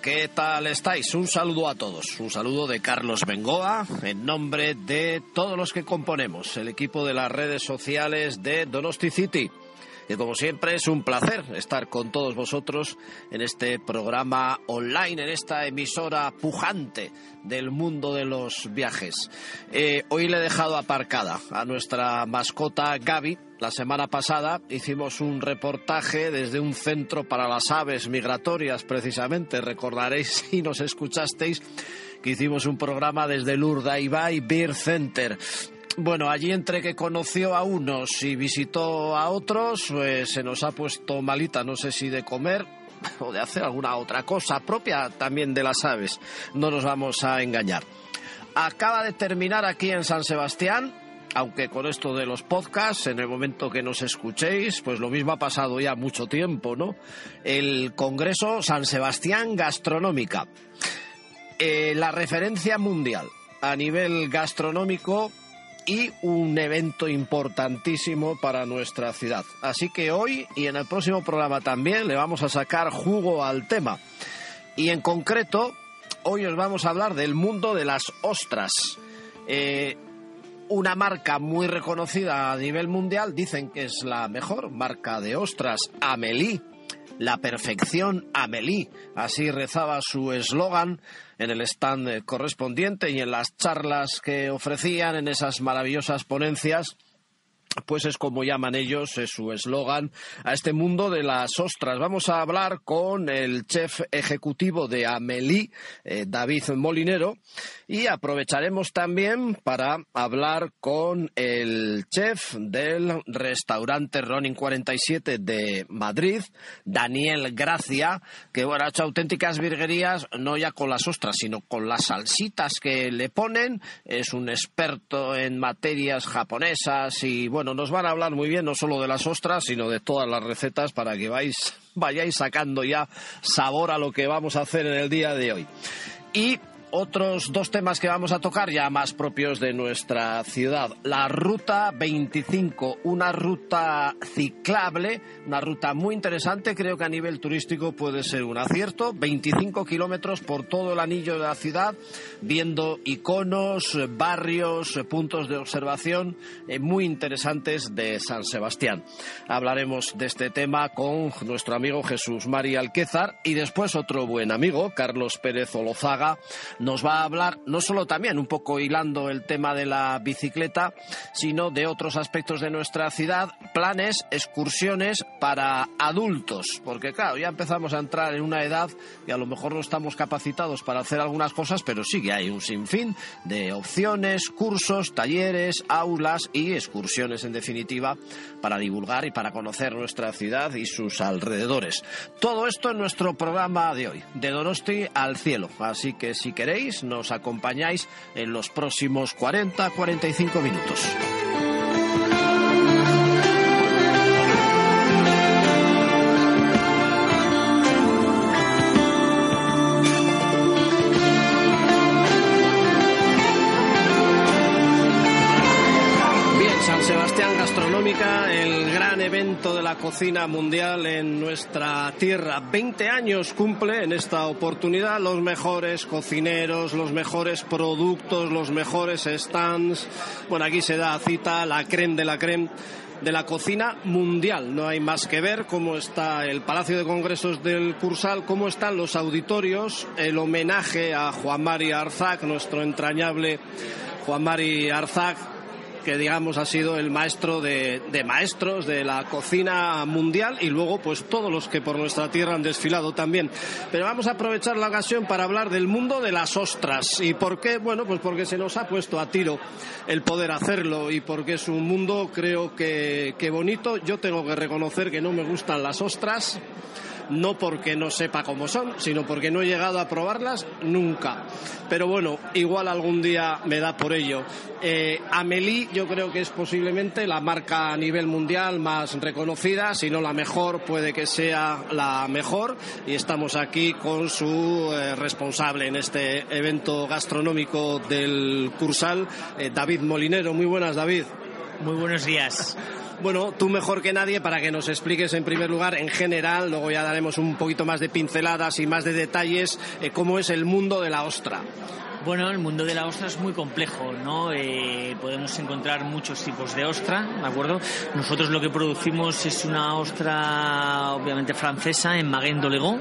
¿Qué tal estáis? Un saludo a todos. Un saludo de Carlos Bengoa en nombre de todos los que componemos el equipo de las redes sociales de Donosti City. Y como siempre es un placer estar con todos vosotros en este programa online, en esta emisora pujante del mundo de los viajes. Eh, hoy le he dejado aparcada a nuestra mascota Gaby. La semana pasada hicimos un reportaje desde un centro para las aves migratorias, precisamente. Recordaréis si nos escuchasteis que hicimos un programa desde el Urdaibai Beer Center. Bueno, allí entre que conoció a unos y visitó a otros, pues se nos ha puesto malita, no sé si de comer o de hacer alguna otra cosa propia también de las aves. No nos vamos a engañar. Acaba de terminar aquí en San Sebastián, aunque con esto de los podcasts, en el momento que nos escuchéis, pues lo mismo ha pasado ya mucho tiempo, ¿no? El Congreso San Sebastián Gastronómica. Eh, la referencia mundial a nivel gastronómico y un evento importantísimo para nuestra ciudad. Así que hoy y en el próximo programa también le vamos a sacar jugo al tema. Y en concreto, hoy os vamos a hablar del mundo de las ostras. Eh, una marca muy reconocida a nivel mundial, dicen que es la mejor marca de ostras, Amelie. La perfección Amelie. Así rezaba su eslogan en el stand correspondiente y en las charlas que ofrecían en esas maravillosas ponencias pues es como llaman ellos, es su eslogan, a este mundo de las ostras. Vamos a hablar con el chef ejecutivo de Amelie, eh, David Molinero, y aprovecharemos también para hablar con el chef del restaurante Ronin 47 de Madrid, Daniel Gracia, que bueno, ha hecho auténticas virguerías, no ya con las ostras, sino con las salsitas que le ponen. Es un experto en materias japonesas y bueno, bueno, nos van a hablar muy bien no solo de las ostras, sino de todas las recetas para que vais, vayáis sacando ya sabor a lo que vamos a hacer en el día de hoy. Y otros dos temas que vamos a tocar ya más propios de nuestra ciudad. La Ruta 25, una ruta ciclable, una ruta muy interesante, creo que a nivel turístico puede ser un acierto. 25 kilómetros por todo el anillo de la ciudad, viendo iconos, barrios, puntos de observación eh, muy interesantes de San Sebastián. Hablaremos de este tema con nuestro amigo Jesús María Alquézar y después otro buen amigo, Carlos Pérez Olozaga nos va a hablar no solo también un poco hilando el tema de la bicicleta, sino de otros aspectos de nuestra ciudad, planes, excursiones para adultos, porque claro, ya empezamos a entrar en una edad y a lo mejor no estamos capacitados para hacer algunas cosas, pero sí que hay un sinfín de opciones, cursos, talleres, aulas y excursiones en definitiva para divulgar y para conocer nuestra ciudad y sus alrededores. Todo esto en nuestro programa de hoy, de Donosti al cielo, así que si queréis nos acompañáis en los próximos 40-45 minutos. Gastronómica, el gran evento de la cocina mundial en nuestra tierra. 20 años cumple en esta oportunidad los mejores cocineros, los mejores productos, los mejores stands. Bueno, aquí se da cita la creme de la creme de la cocina mundial. No hay más que ver cómo está el Palacio de Congresos del Cursal, cómo están los auditorios, el homenaje a Juan Mari Arzac, nuestro entrañable Juan Mari Arzac, que digamos ha sido el maestro de, maestros de la cocina mundial y luego pues todos los que por nuestra tierra han desfilado también. Pero vamos a aprovechar la ocasión para hablar del mundo de las ostras. ¿Y por qué? Bueno, pues porque se nos ha puesto a tiro el poder hacerlo y porque es un mundo creo que bonito. Yo tengo que reconocer que no me gustan las ostras no porque no sepa cómo son, sino porque no he llegado a probarlas nunca. Pero bueno, igual algún día me da por ello. Eh, Amelie yo creo que es posiblemente la marca a nivel mundial más reconocida, si no la mejor, puede que sea la mejor. Y estamos aquí con su eh, responsable en este evento gastronómico del Cursal, eh, David Molinero. Muy buenas, David. Muy buenos días. Bueno, tú mejor que nadie para que nos expliques en primer lugar en general, luego ya daremos un poquito más de pinceladas y más de detalles, eh, cómo es el mundo de la ostra. Bueno, el mundo de la ostra es muy complejo, ¿no? Eh, podemos encontrar muchos tipos de ostra, ¿de acuerdo? Nosotros lo que producimos es una ostra, obviamente francesa, en Maguén d'Olegón,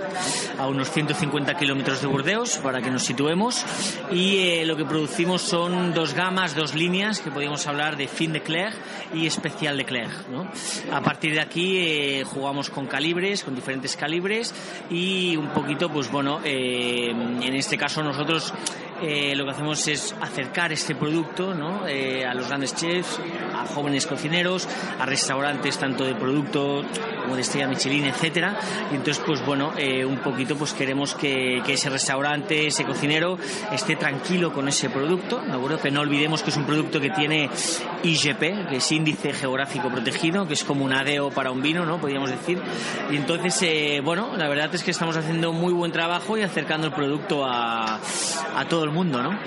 a unos 150 kilómetros de Burdeos, para que nos situemos. Y eh, lo que producimos son dos gamas, dos líneas, que podríamos hablar de fin de Claire y especial de Claire, ¿no? A partir de aquí eh, jugamos con calibres, con diferentes calibres y un poquito, pues bueno, en este caso nosotros eh, lo que hacemos es acercar este producto ¿no? eh, a los grandes chefs, a jóvenes cocineros, a restaurantes tanto de producto como de estrella Michelin, etcétera. Y entonces, pues bueno, eh, un poquito pues queremos que, ese restaurante, ese cocinero esté tranquilo con ese producto, ¿de acuerdo? Que no olvidemos que es un producto que tiene IGP, que es índice geográfico protegido, que es como un ADEO para un vino, ¿no? Podríamos decir. Y entonces, eh, bueno, la verdad es que estamos haciendo muy buen trabajo y acercando el producto a, a todo el mundo, ¿no?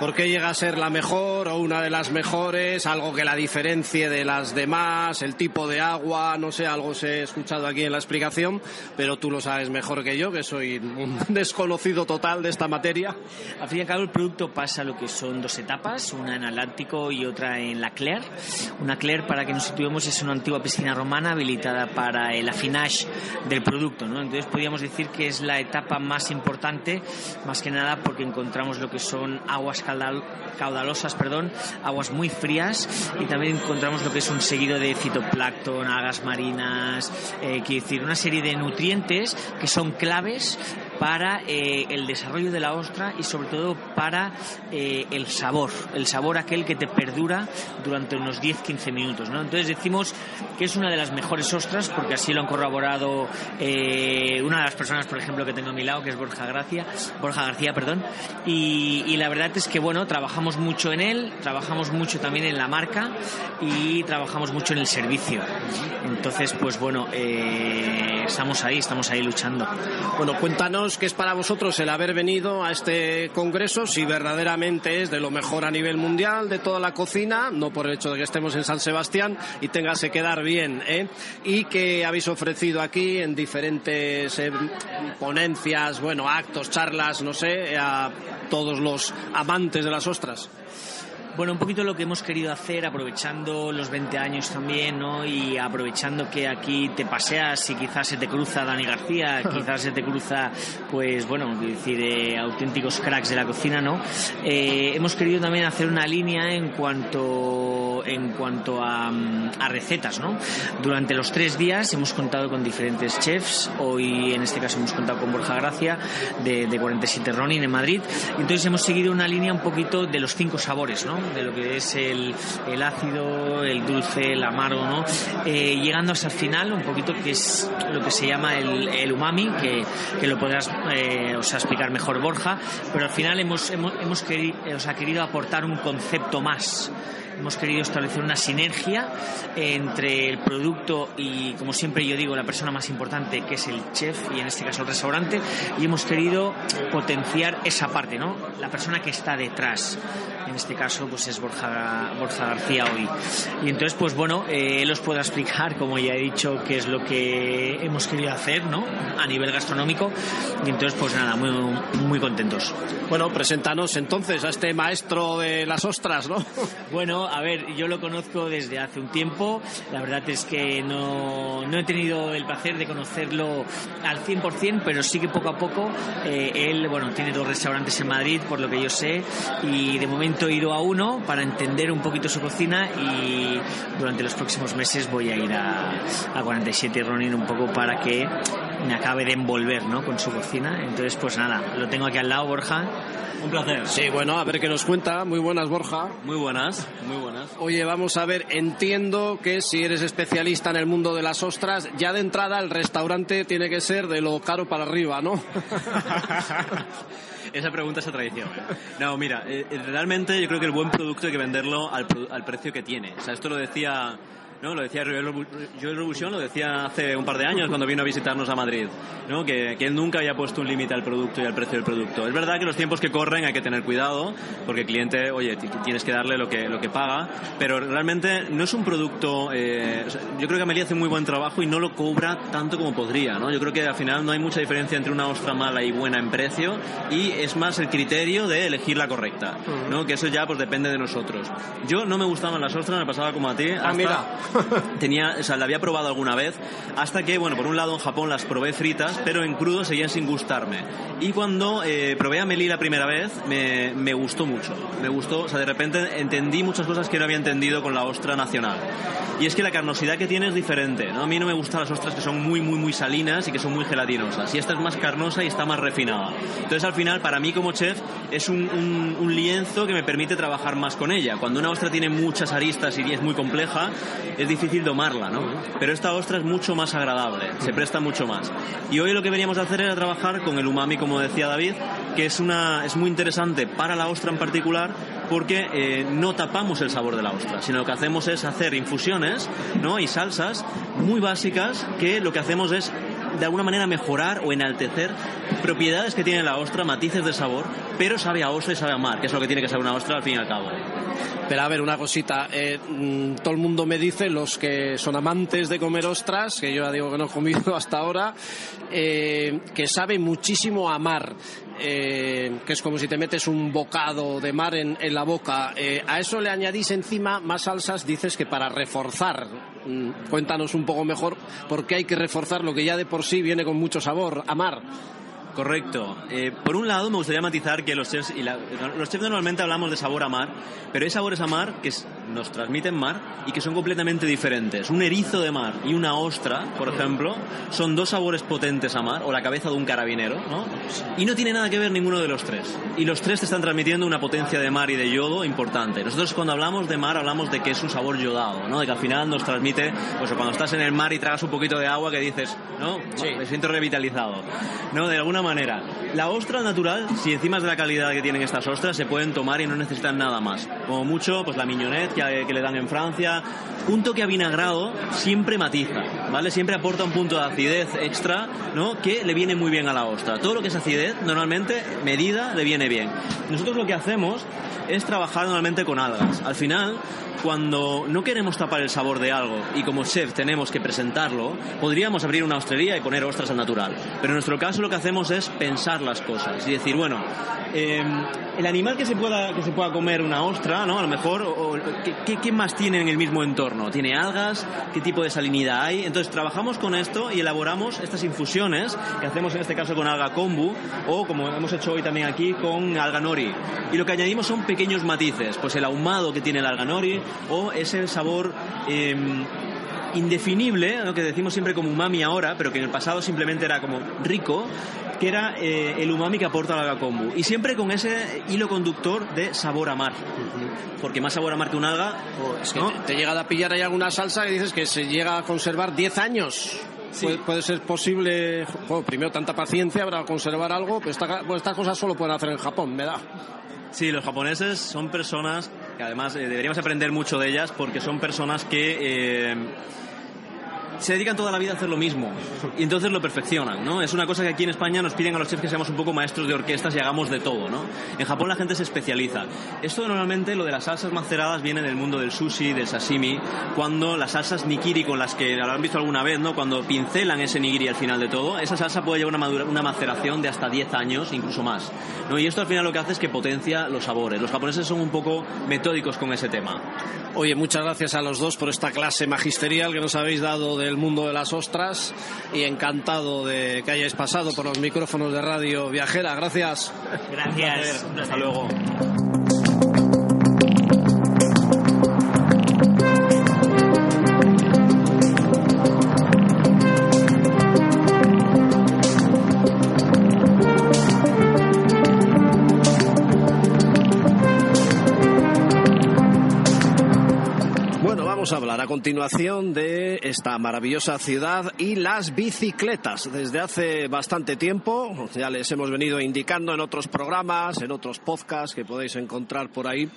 ¿Por qué llega a ser la mejor o una de las mejores? Algo que la diferencie de las demás, el tipo de agua, no sé, algo se escuchado aquí en la explicación, pero tú lo sabes mejor que yo, que soy un desconocido total de esta materia. Al fin y al cabo, el producto pasa lo que son dos etapas, una en Atlántico y otra en la Claire. Una Claire, para que nos situemos, es una antigua piscina romana habilitada para el affinage del producto, ¿no? Entonces podríamos decir que es la etapa más importante, más que nada porque encontramos lo que son aguas caudalosas, perdón, aguas muy frías y también encontramos lo que es un seguido de fitoplancton, algas marinas, eh, quiere decir, una serie de nutrientes que son claves para eh, el desarrollo de la ostra y sobre todo para eh, el sabor, el sabor aquel que te perdura durante unos 10-15 minutos. ¿no? Entonces decimos que es una de las mejores ostras porque así lo han corroborado eh, una de las personas, por ejemplo, que tengo a mi lado, que es Borja Gracia, Borja García, perdón, y, y la verdad es que bueno, trabajamos mucho en él, trabajamos mucho también en la marca y trabajamos mucho en el servicio. Entonces, pues bueno, estamos ahí, estamos ahí luchando. Bueno, cuéntanos qué es para vosotros el haber venido a este congreso, si verdaderamente es de lo mejor a nivel mundial de toda la cocina, no por el hecho de que estemos en San Sebastián y tengas que quedar bien, ¿eh? Y que habéis ofrecido aquí en diferentes eh, ponencias, bueno, actos, charlas, no sé, a todos los amantes de las ostras. Bueno, un poquito lo que hemos querido hacer, aprovechando los 20 años también, ¿no? Y aprovechando que aquí te paseas y quizás se te cruza Dani García, quizás se te cruza, pues bueno, decir, eh, auténticos cracks de la cocina, ¿no? Eh, hemos querido también hacer una línea en cuanto, en cuanto a, a, recetas, ¿no? Durante los tres días hemos contado con diferentes chefs, hoy en este caso hemos contado con Borja Gracia, de, de 47 Ronin en Madrid, entonces hemos seguido una línea un poquito de los cinco sabores, ¿no? De lo que es el, el ácido, el dulce, el amargo, ¿no? Eh, llegando hasta el final, un poquito que es lo que se llama el, el umami, que, que, lo podrás eh, explicar mejor Borja, pero al final hemos, hemos, hemos querido, o sea, querido aportar un concepto más hemos querido establecer una sinergia entre el producto y, como siempre yo digo, la persona más importante, que es el chef y en este caso el restaurante, y hemos querido potenciar esa parte, ¿no? La persona que está detrás. En este caso, pues es Borja, Borja García hoy. Y entonces, pues bueno, eh, él os podrá explicar, como ya he dicho, qué es lo que hemos querido hacer, ¿no? A nivel gastronómico. Y entonces, pues nada, muy, muy contentos. Bueno, preséntanos entonces a este maestro de las ostras, ¿no? Bueno, a ver, yo lo conozco desde hace un tiempo. La verdad es que no, no he tenido el placer de conocerlo al 100%, pero sí que poco a poco eh, él, bueno, tiene dos restaurantes en Madrid, por lo que yo sé, y de momento he ido a uno para entender un poquito su cocina y durante los próximos meses voy a ir a, a 47 Ronin un poco para que me acabe de envolver ¿no? con su cocina. Entonces, pues nada, lo tengo aquí al lado, Borja. Un placer. Sí, bueno, a ver qué nos cuenta. Muy buenas, Borja. Muy buenas, muy buenas. Oye, vamos a ver, entiendo que si eres especialista en el mundo de las ostras, ya de entrada el restaurante tiene que ser de lo caro para arriba, ¿no? Esa pregunta es a tradición. ¿eh? No, mira, eh, realmente yo creo que el buen producto hay que venderlo al, al precio que tiene. O sea, esto lo decía ¿no? Lo decía Joel Robuchon, lo decía hace un par de años cuando vino a visitarnos a Madrid, ¿no? Que, que él nunca había puesto un límite al producto y al precio del producto. Es verdad que los tiempos que corren hay que tener cuidado, porque el cliente, oye, tienes que darle lo que, lo que paga, pero realmente no es un producto... Eh, yo creo que Amelia hace muy buen trabajo y no lo cobra tanto como podría, ¿no? Yo creo que al final no hay mucha diferencia entre una ostra mala y buena en precio y es más el criterio de elegir la correcta, ¿no? Que eso ya pues depende de nosotros. Yo no me gustaban las ostras, me pasaba como a ti. Ah, mira. tenía, o sea, la había probado alguna vez, hasta que, bueno, por un lado en Japón las probé fritas, pero en crudo seguían sin gustarme. Y cuando eh, probé a Meli la primera vez, me, me, gustó mucho. Me gustó, o sea, de repente entendí muchas cosas que no había entendido con la ostra nacional. Y es que la carnosidad que tiene es diferente, ¿no? A mí no me gustan las ostras que son muy, muy, muy salinas y que son muy gelatinosas. Y esta es más carnosa y está más refinada. Entonces, al final, para mí como chef, es un, un, un lienzo que me permite trabajar más con ella. Cuando una ostra tiene muchas aristas y es muy compleja, es difícil domarla, ¿no? Pero esta ostra es mucho más agradable, se presta mucho más. Y hoy lo que veníamos a hacer era trabajar con el umami, como decía David, que es, una, es muy interesante para la ostra en particular porque eh, no tapamos el sabor de la ostra, sino lo que hacemos es hacer infusiones ¿no? y salsas muy básicas que lo que hacemos es de alguna manera mejorar o enaltecer propiedades que tiene la ostra, matices de sabor, pero sabe a ostra y sabe a mar, que es lo que tiene que saber una ostra al fin y al cabo. Pero a ver, una cosita. Eh, mm, todo el mundo me dice, los que son amantes de comer ostras, que yo ya digo que no he comido hasta ahora, eh, que sabe muchísimo a mar. Eh, que es como si te metes un bocado de mar en, la boca. A eso le añadís encima más salsas, dices que para reforzar. Mm, cuéntanos un poco mejor por qué hay que reforzar lo que ya de por sí viene con mucho sabor, a mar. Correcto. Eh, por un lado, me gustaría matizar que los chefs, y los chefs normalmente hablamos de sabor a mar, pero hay sabores a mar que nos transmiten mar y que son completamente diferentes. Un erizo de mar y una ostra, por ejemplo, son dos sabores potentes a mar, o la cabeza de un carabinero, ¿no? Y no tiene nada que ver ninguno de los tres. Y los tres te están transmitiendo una potencia de mar y de yodo importante. Nosotros cuando hablamos de mar hablamos de que es un sabor yodado, ¿no? De que al final nos transmite, pues cuando estás en el mar y tragas un poquito de agua que dices, ¿no? Sí. Me siento revitalizado. ¿No? De alguna manera. La ostra natural, si encima es de la calidad que tienen estas ostras, se pueden tomar y no necesitan nada más. Como mucho, pues la mignonette que, que le dan en Francia. Un toque avinagrado siempre matiza, ¿vale? Siempre aporta un punto de acidez extra, ¿no? Que le viene muy bien a la ostra. Todo lo que es acidez, normalmente, medida, le viene bien. Nosotros lo que hacemos es trabajar normalmente con algas. Al final, cuando no queremos tapar el sabor de algo y como chef tenemos que presentarlo, podríamos abrir una ostrería y poner ostras al natural. Pero en nuestro caso lo que hacemos es pensar las cosas y decir, bueno, eh, el animal que se pueda que se pueda comer una ostra, ¿no? A lo mejor, o, ¿qué, ¿qué, más tiene en el mismo entorno? ¿Tiene algas? ¿Qué tipo de salinidad hay? Entonces trabajamos con esto y elaboramos estas infusiones que hacemos en este caso con alga kombu o como hemos hecho hoy también aquí con alga nori. Y lo que añadimos son pequeños matices, pues el ahumado que tiene el alga nori o ese sabor eh, indefinible, lo que decimos siempre como umami ahora, pero que en el pasado simplemente era como rico, que era eh, el umami que aporta la alga kombu. Y siempre con ese hilo conductor de sabor a mar. Porque más sabor a mar que un alga... Oh, es que ¿no? te, te, llega a pillar ahí alguna salsa que dices que se llega a conservar 10 años. Sí. Puede, puede, ser posible, primero tanta paciencia para conservar algo, pero esta, bueno, estas cosas solo pueden hacer en Japón, me da. Sí, los japoneses son personas que además eh, deberíamos aprender mucho de ellas porque son personas que... Eh, se dedican toda la vida a hacer lo mismo y entonces lo perfeccionan, ¿no? Es una cosa que aquí en España nos piden a los chefs que seamos un poco maestros de orquestas y hagamos de todo, ¿no? En Japón la gente se especializa. Esto normalmente, lo de las salsas maceradas viene del mundo del sushi, del sashimi, cuando las salsas nigiri con las que han visto alguna vez, ¿no? Cuando pincelan ese nigiri al final de todo, esa salsa puede llevar una, madura, una maceración de hasta 10 años, incluso más, ¿no? Y esto al final lo que hace es que potencia los sabores. Los japoneses son un poco metódicos con ese tema. Oye, muchas gracias a los dos por esta clase magisterial que nos habéis dado del mundo de las ostras y encantado de que hayáis pasado por los micrófonos de radio viajera. Gracias. Gracias. Hasta luego. Vamos a hablar a continuación de esta maravillosa ciudad y las bicicletas. Desde hace bastante tiempo, ya les hemos venido indicando en otros programas, en otros podcasts que podéis encontrar por ahí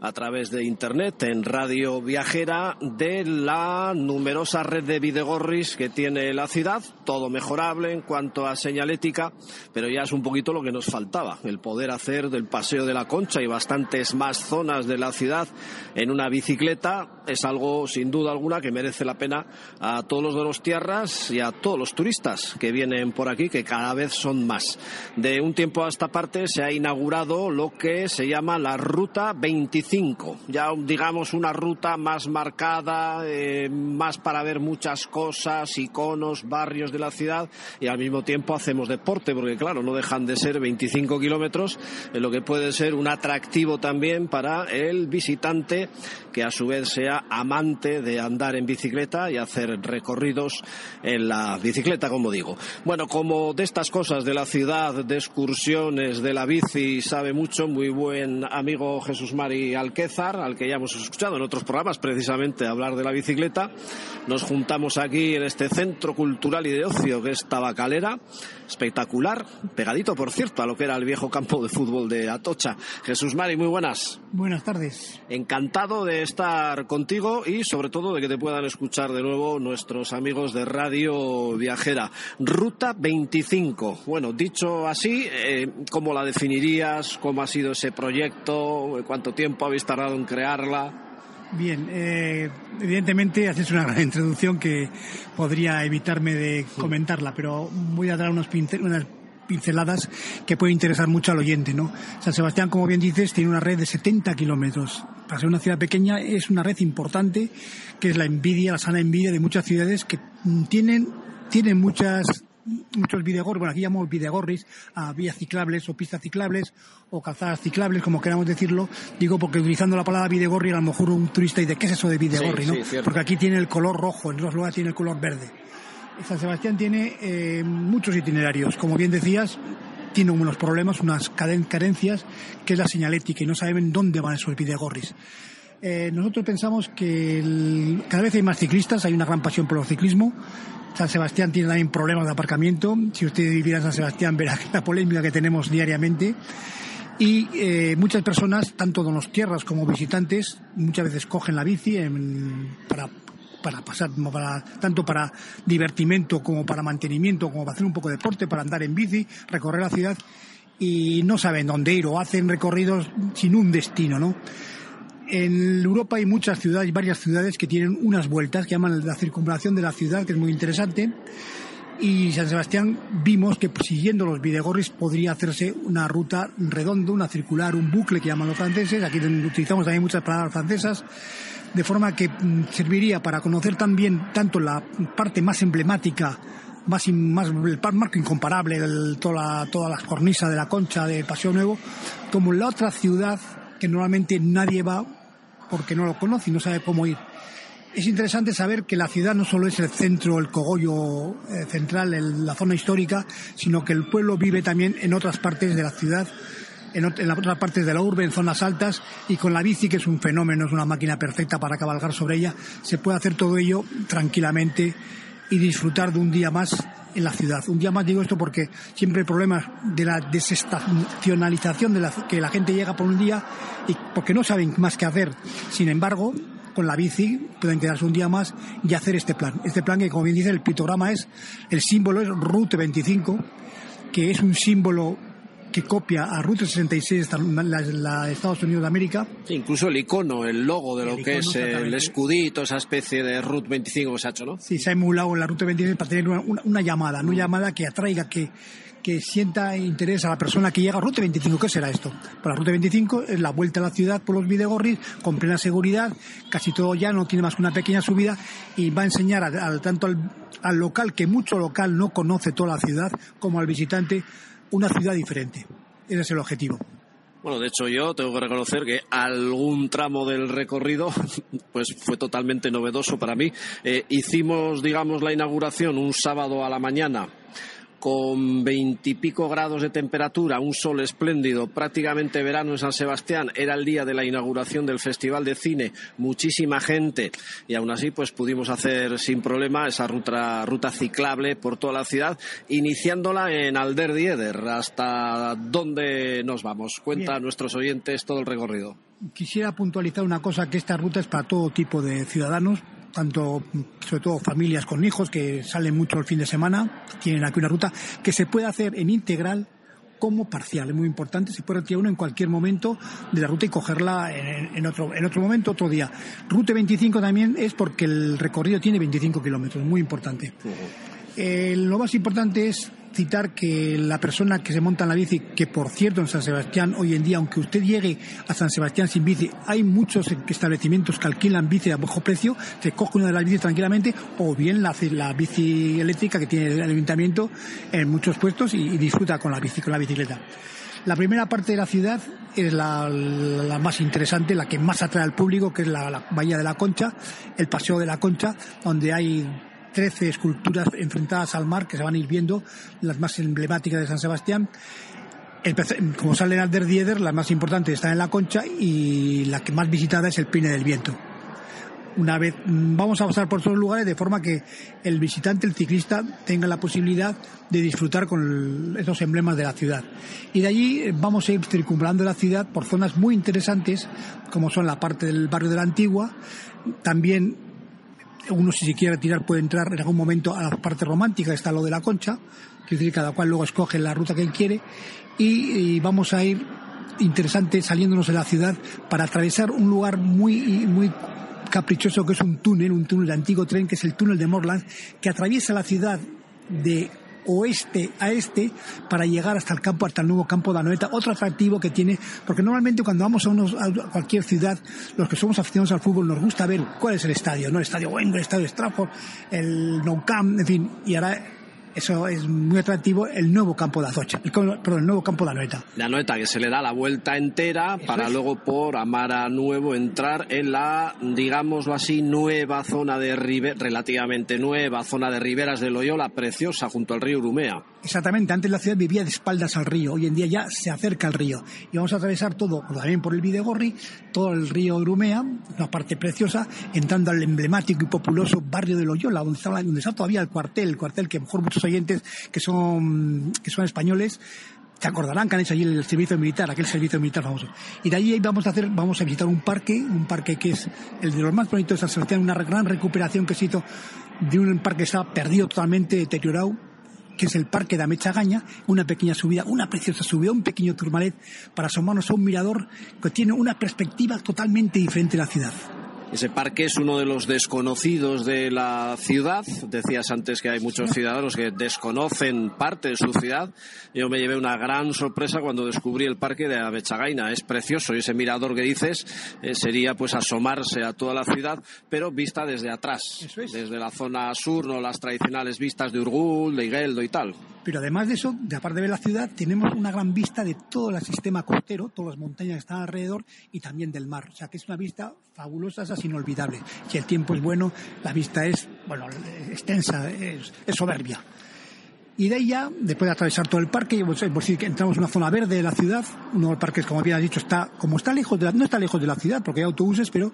a través de internet en Radio Viajera de la numerosa red de videogorris que tiene la ciudad, todo mejorable en cuanto a señalética, pero ya es un poquito lo que nos faltaba, el poder hacer del Paseo de la Concha y bastantes más zonas de la ciudad en una bicicleta es algo sin duda alguna que merece la pena a todos los de los tierras y a todos los turistas que vienen por aquí, que cada vez son más. De un tiempo a esta parte se ha inaugurado lo que se llama la Ruta 25 ya digamos una ruta más marcada, eh, más para ver muchas cosas, iconos, barrios de la ciudad y al mismo tiempo hacemos deporte, porque claro, no dejan de ser 25 kilómetros, en lo que puede ser un atractivo también para el visitante que a su vez sea amante de andar en bicicleta y hacer recorridos en la bicicleta, como digo. Bueno, como de estas cosas de la ciudad, de excursiones, de la bici, sabe mucho, muy buen amigo Jesús Mari Alquézar, al que ya hemos escuchado en otros programas precisamente hablar de la bicicleta. Nos juntamos aquí en este centro cultural y de ocio que es Tabacalera, espectacular, pegadito por cierto a lo que era el viejo campo de fútbol de Atocha. Jesús Mari, muy buenas. Buenas tardes. Encantado de estar contigo y sobre todo de que te puedan escuchar de nuevo nuestros amigos de Radio Viajera. Ruta 25. Bueno, dicho así, eh, ¿cómo la definirías? ¿Cómo ha sido ese proyecto? ¿Cuánto tiempo habéis tardado en crearla? Bien, eh, evidentemente haces una gran introducción que podría evitarme de comentarla, pero voy a dar unos unas pinceladas que pueden interesar mucho al oyente. ¿no? San Sebastián, como bien dices, tiene una red de 70 kilómetros. Para ser una ciudad pequeña es una red importante, que es la envidia, la sana envidia de muchas ciudades que tienen, tienen muchas muchos videogorris, bueno, aquí llamamos videogorris a vías ciclables o pistas ciclables o calzadas ciclables, como queramos decirlo. Digo porque utilizando la palabra videogorri a lo mejor un turista dice, ¿qué es eso de videogorri? ¿no? porque aquí tiene el color rojo, en otros lugares tiene el color verde. San Sebastián tiene eh, muchos itinerarios, como bien decías, tiene unos problemas, unas carencias, que es la señalética y no saben dónde van esos videogorris. Eh, nosotros pensamos que cada vez hay más ciclistas, hay una gran pasión por el ciclismo San Sebastián tiene también problemas de aparcamiento. Si usted viviera en San Sebastián verá la polémica que tenemos diariamente. Y eh, muchas personas, tanto tierras como visitantes, muchas veces cogen la bici para, para pasar, tanto para divertimento como para mantenimiento, como para hacer un poco de deporte, para andar en bici, recorrer la ciudad y no saben dónde ir o hacen recorridos sin un destino, ¿no? En Europa hay muchas ciudades, varias ciudades que tienen unas vueltas que llaman la circunvalación de la ciudad, que es muy interesante. Y San Sebastián vimos que siguiendo los Videgorris podría hacerse una ruta redonda, una circular, un bucle que llaman los franceses. Aquí utilizamos también muchas palabras francesas de forma que mm, serviría para conocer también tanto la parte más emblemática, más, más el marco incomparable, toda, la, toda la cornisa de la concha de Paseo Nuevo, como la otra ciudad que normalmente nadie va porque no lo conoce y no sabe cómo ir. Es interesante saber que la ciudad no solo es el centro, el cogollo eh, central, la zona histórica, sino que el pueblo vive también en otras partes de la ciudad, en, otras partes de la urbe, en zonas altas, y con la bici, que es un fenómeno, es una máquina perfecta para cabalgar sobre ella, se puede hacer todo ello tranquilamente y disfrutar de un día más en la ciudad. Un día más digo esto porque siempre hay problemas de la desestacionalización de la, que la gente llega por un día y porque no saben más qué hacer. Sin embargo, con la bici pueden quedarse un día más y hacer este plan. Este plan que, como bien dice, el pictograma es, el símbolo es Route 25, que es un símbolo que copia a Ruta 66, la, de Estados Unidos de América. incluso el icono, el logo de lo que es el escudito, esa especie de Route 25 que se ha hecho, ¿no? Sí, se ha emulado la Ruta 25 para tener una, llamada, una llamada que atraiga, que, que sienta interés a la persona que llega a Ruta 25. ¿Qué será esto? Para pues la Ruta 25 es la vuelta a la ciudad por los Videgorris con plena seguridad, casi todo ya no tiene más que una pequeña subida y va a enseñar al, tanto al, al local, que mucho local no conoce toda la ciudad, como al visitante una ciudad diferente. Ese es el objetivo. Bueno, de hecho yo tengo que reconocer que algún tramo del recorrido pues fue totalmente novedoso para mí. Eh, hicimos, digamos, la inauguración un sábado a la mañana con veintipico grados de temperatura, un sol espléndido, prácticamente verano en San Sebastián, era el día de la inauguración del Festival de Cine, muchísima gente y aún así pues pudimos hacer sin problema esa ruta, ruta ciclable por toda la ciudad, iniciándola en Alder Dieder. ¿Hasta dónde nos vamos? Cuenta a nuestros oyentes todo el recorrido. Quisiera puntualizar una cosa, que esta ruta es para todo tipo de ciudadanos, tanto, sobre todo familias con hijos que salen mucho el fin de semana, tienen aquí una ruta que se puede hacer en integral como parcial. Es muy importante, se puede retirar uno en cualquier momento de la ruta y cogerla en, otro, en otro momento, otro día. Ruta 25 también es porque el recorrido tiene 25 kilómetros, muy importante. Eh, lo más importante es citar que la persona que se monta en la bici, que por cierto en San Sebastián hoy en día, aunque usted llegue a San Sebastián sin bici, hay muchos establecimientos que alquilan bici a bajo precio, se coge una de las bicis tranquilamente, o bien la, la bici eléctrica que tiene el ayuntamiento en muchos puestos y, disfruta con la, bici, con la bicicleta. La primera parte de la ciudad es la, más interesante, la que más atrae al público, que es la, la Bahía de la Concha, el Paseo de la Concha, donde hay 13 esculturas enfrentadas al mar que se van a ir viendo, las más emblemáticas de San Sebastián. como sale en Alder Dieder, la más importante está en la Concha y la que más visitada es el Pine del Viento. Una vez mm, vamos a pasar por todos los lugares de forma que el visitante, el ciclista, tenga la posibilidad de disfrutar con esos emblemas de la ciudad. Y de allí eh, vamos a ir circunvalando la ciudad por zonas muy interesantes, como son la parte del barrio de la Antigua, también uno si se quiere retirar puede entrar en algún momento a la parte romántica, está lo de la concha, que decir, cada cual luego escoge la ruta que él quiere y, vamos a ir interesante saliéndonos de la ciudad para atravesar un lugar muy, muy caprichoso que es un túnel, un túnel de antiguo tren que es el túnel de Morland, que atraviesa la ciudad de oeste a este para llegar hasta el campo, hasta el nuevo campo de Anoeta. Otro atractivo que tiene, porque normalmente cuando vamos a, unos, a cualquier ciudad, los que somos aficionados al fútbol nos gusta ver cuál es el estadio, ¿no? El estadio Wembley, el estadio Stratford, el Nou Camp, en fin, y ahora eso es muy atractivo, el nuevo campo de Azocha, el, perdón, el nuevo campo de Anoeta. De Anoeta, que se le da la vuelta entera para luego por Amara Nuevo entrar en la, digámoslo así, nueva zona de Ribe, relativamente nueva zona de riberas de Loyola, preciosa, junto al río Urumea. Exactamente, antes la ciudad vivía de espaldas al río, hoy en día ya se acerca al río. Y vamos a atravesar todo, también por el Videgorri, todo el río Urumea, una parte preciosa, entrando al emblemático y populoso barrio de Loyola, donde está, donde está todavía el cuartel, el cuartel que mejor muchos oyentes que son, que son españoles se acordarán que han hecho allí el servicio militar, aquel servicio militar famoso. Y de allí vamos a hacer, vamos a visitar un parque, un parque que es el de los más bonitos de San Sebastián, una gran recuperación que se hizo de un parque que estaba perdido totalmente, deteriorado, que es el Parque de Amechagaña, una pequeña subida, una preciosa subida, un pequeño turmalet para asomarnos a un mirador que tiene una perspectiva totalmente diferente de la ciudad. Ese parque es uno de los desconocidos de la ciudad. Decías antes que hay muchos ciudadanos que desconocen parte de su ciudad. Yo me llevé una gran sorpresa cuando descubrí el parque de Abechagaina. Es precioso y ese mirador que dices eh, sería pues asomarse a toda la ciudad, pero vista desde atrás, desde la zona sur, no las tradicionales vistas de Urgul, de Igueldo y tal. Pero además de eso, de aparte de ver la ciudad, tenemos una gran vista de todo el sistema costero, todas las montañas que están alrededor y también del mar. O sea que es una vista fabulosa, inolvidable. Si el tiempo es bueno, la vista es, bueno, extensa, es, soberbia. Y de ahí ya, después de atravesar todo el parque, por decir que entramos en una zona verde de la ciudad, uno de los parques, como había dicho, está, como está lejos de la, no está lejos de la ciudad, porque hay autobuses, pero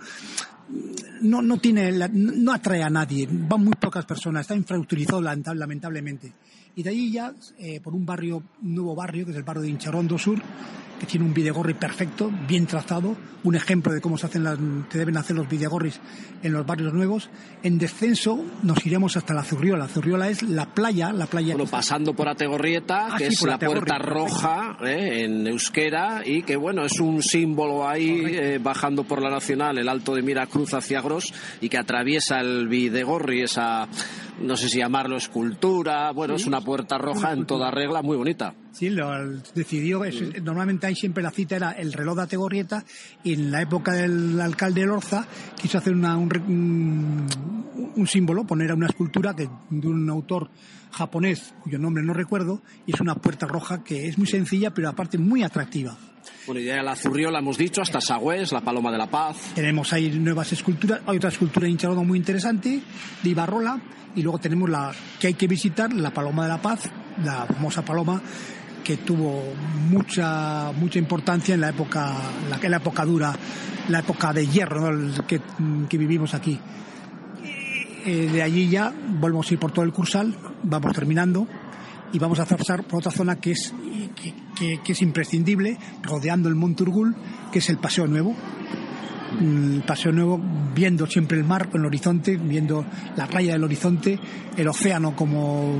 no, no tiene, no atrae a nadie, van muy pocas personas, está infrautilizado lamentablemente. Y de ahí ya, eh, por un barrio, un nuevo barrio, que es el barrio de Incharondo Sur, que tiene un videgorri perfecto, bien trazado, un ejemplo de cómo se hacen las, se deben hacer los videgorris en los barrios nuevos. En descenso nos iremos hasta la Zurriola. La Zurriola es la playa, la playa. Bueno, pasando por Ategorrieta, ah, que es la puerta roja eh, en euskera y que bueno es un símbolo ahí eh, bajando por la nacional, el Alto de Miracruz hacia Gros y que atraviesa el videgorri esa no sé si llamarlo escultura, bueno, es una puerta roja en toda regla, muy bonita. Sí, lo decidió, normalmente hay siempre la cita era el reloj de Ategorrieta y en la época del alcalde Lorza quiso hacer una, un, un, símbolo, poner una escultura de un autor japonés cuyo nombre no recuerdo y es una puerta roja que es muy sencilla pero aparte muy atractiva. Bueno, ya la Zurriola hemos dicho, hasta Sagüez, la Paloma de la Paz. Tenemos ahí nuevas esculturas, hay otra escultura de muy interesante, de Ibarrola, y luego tenemos la que hay que visitar, la Paloma de la Paz, la famosa paloma que tuvo mucha mucha importancia en la época la, la época dura la época de hierro que, que, vivimos aquí. Eh, de allí ya volvemos a ir por todo el cursal vamos terminando y vamos a pasar por otra zona que es que, que es imprescindible rodeando el Monte Urgul que es el Paseo Nuevo. El Paseo Nuevo viendo siempre el mar con el horizonte, viendo la raya del horizonte, el océano como,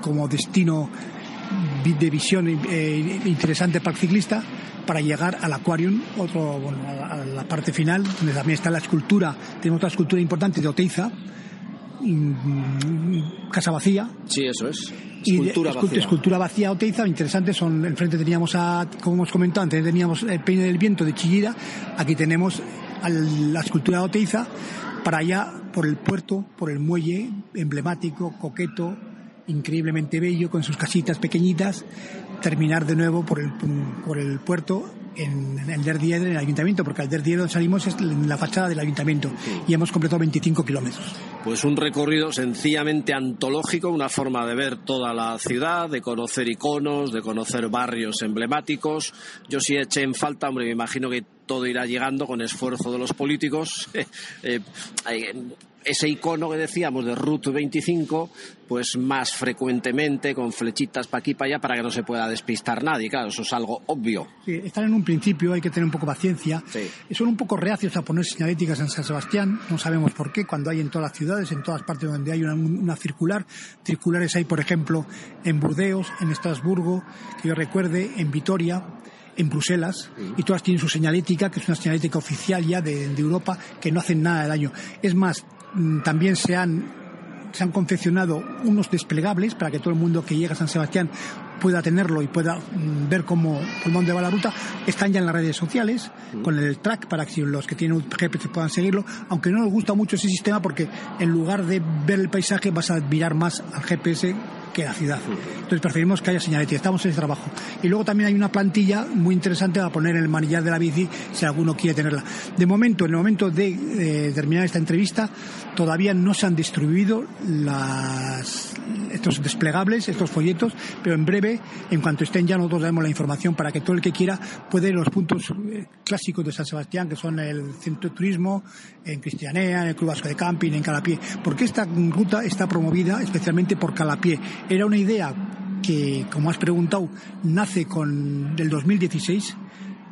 como destino de visión eh, interesante para el ciclista para llegar al Aquarium, otro, bueno, a la parte final, donde también está la escultura, tenemos otra escultura importante de Oteiza, Casa Vacía. Sí, eso es. Escultura vacía. Escultura vacía Oteiza, interesante, son, enfrente teníamos, a, como hemos comentado antes, teníamos el Peine del Viento de Chillida, aquí tenemos la escultura de Oteiza, para allá, por el puerto, por el muelle emblemático, coqueto, increíblemente bello, con sus casitas pequeñitas, terminar de nuevo por el, por el puerto en, el Der en el ayuntamiento, porque al Der donde salimos es en la fachada del ayuntamiento y hemos completado 25 kilómetros. Pues un recorrido sencillamente antológico, una forma de ver toda la ciudad, de conocer iconos, de conocer barrios emblemáticos. Yo sí eché en falta, hombre, me imagino que todo irá llegando con esfuerzo de los políticos. Eh, ese icono que decíamos de Route 25, pues más frecuentemente con flechitas para aquí y para allá para que no se pueda despistar nadie. Claro, eso es algo obvio. Sí, están en un principio, hay que tener un poco de paciencia. Son un poco reacios a poner señaléticas en San Sebastián, no sabemos por qué, cuando hay en todas las ciudades, en todas partes donde hay una, circular. Circulares hay, por ejemplo, en Burdeos, en Estrasburgo, que yo recuerde, en Vitoria en Bruselas y todas tienen su señalética, que es una señalética oficial ya de, de, Europa, que no hacen nada de daño. Es más, Mm, también se han, se han confeccionado unos desplegables para que todo el mundo que llega a San Sebastián pueda tenerlo y pueda mm, ver cómo, por dónde va la ruta, están ya en las redes sociales, con el track para que los que tienen un GPS puedan seguirlo, aunque no nos gusta mucho ese sistema porque en lugar de ver el paisaje vas a mirar más al GPS que la ciudad. Entonces preferimos que haya señaletas. Estamos en ese trabajo. Y luego también hay una plantilla muy interesante a poner en el manillar de la bici si alguno quiere tenerla. De momento, en el momento de eh, terminar esta entrevista, todavía no se han distribuido las, estos desplegables, estos folletos, pero en breve, en cuanto estén ya, nosotros daremos la información para que todo el que quiera pueda ir a los puntos eh, clásicos de San Sebastián, que son el Centro de Turismo, en Cristianea, en el Club Vasco de Camping, en Calapié, porque esta ruta está promovida especialmente por Calapié. Era una idea que, como has preguntado, nace con del 2016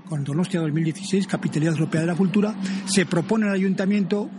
con Donostia 2016, Capitalidad Europea de la Cultura, se propone al ayuntamiento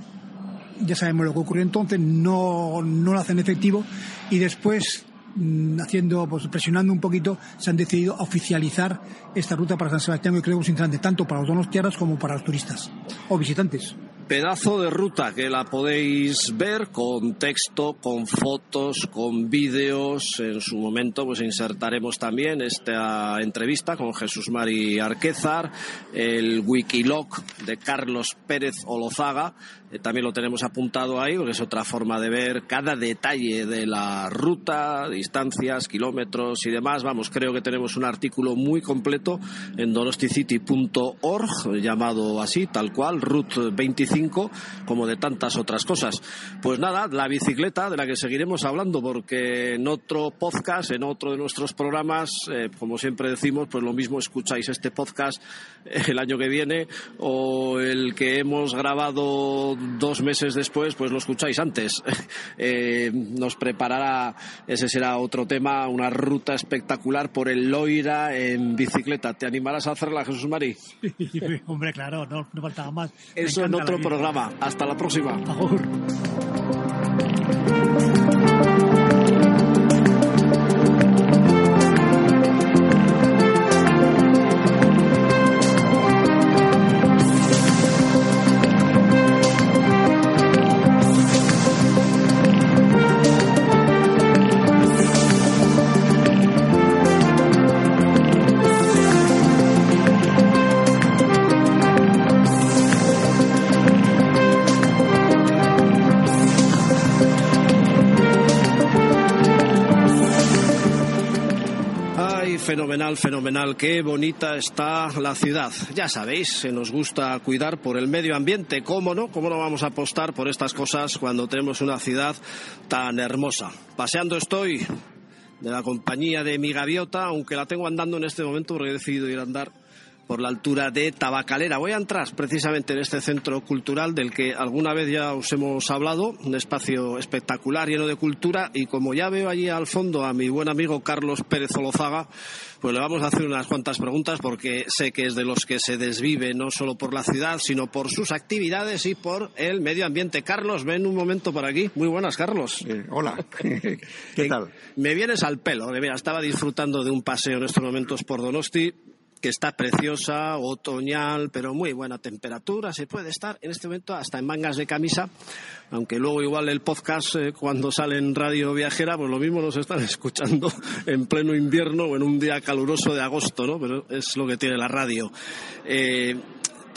ya sabemos lo que ocurrió entonces, no, no lo hacen efectivo y después mm, haciendo, pues presionando un poquito, se han decidido oficializar esta ruta para San Sebastián, que creo que es interesante tanto para los donostianos como para los turistas o visitantes pedazo de ruta que la podéis ver con texto, con fotos, con vídeos. En su momento pues insertaremos también esta entrevista con Jesús Mari Arquezar, el Wikilog de Carlos Pérez Olozaga. Eh, también lo tenemos apuntado ahí porque es otra forma de ver cada detalle de la ruta, distancias, kilómetros y demás. Vamos, creo que tenemos un artículo muy completo en donosticity.org llamado así, tal cual, Route 25 como de tantas otras cosas. Pues nada, la bicicleta, de la que seguiremos hablando, porque en otro podcast, en otro de nuestros programas, eh, como siempre decimos, pues lo mismo escucháis este podcast el año que viene o el que hemos grabado dos meses después, pues lo escucháis antes. Eh, nos preparará, ese será otro tema, una ruta espectacular por el Loira en bicicleta. ¿Te animarás a hacerla, Jesús Mari? Hombre, claro, no, no faltaba más. Eso en otro programa. Hasta la próxima. fenomenal, Qué bonita está la ciudad. Ya sabéis, se nos gusta cuidar por el medio ambiente. ¿Cómo no? ¿Cómo no vamos a apostar por estas cosas cuando tenemos una ciudad tan hermosa? Paseando estoy de la compañía de mi gaviota, aunque la tengo andando en este momento porque he decidido ir a andar por la altura de Tabacalera. Voy a entrar precisamente en este centro cultural del que alguna vez ya os hemos hablado, un espacio espectacular lleno de cultura y como ya veo allí al fondo a mi buen amigo Carlos Pérez Olozaga, pues le vamos a hacer unas cuantas preguntas porque sé que es de los que se desvive no solo por la ciudad, sino por sus actividades y por el medio ambiente. Carlos, ven un momento por aquí. Muy buenas, Carlos. Eh, hola, ¿qué tal? Me vienes al pelo. Mira, estaba disfrutando de un paseo en estos momentos por Donosti que está preciosa, otoñal, pero muy buena temperatura. Se puede estar en este momento hasta en mangas de camisa, aunque luego igual el podcast eh, cuando sale en Radio Viajera, pues lo mismo nos están escuchando en pleno invierno o en un día caluroso de agosto, ¿no? Pero es lo que tiene la radio. Eh,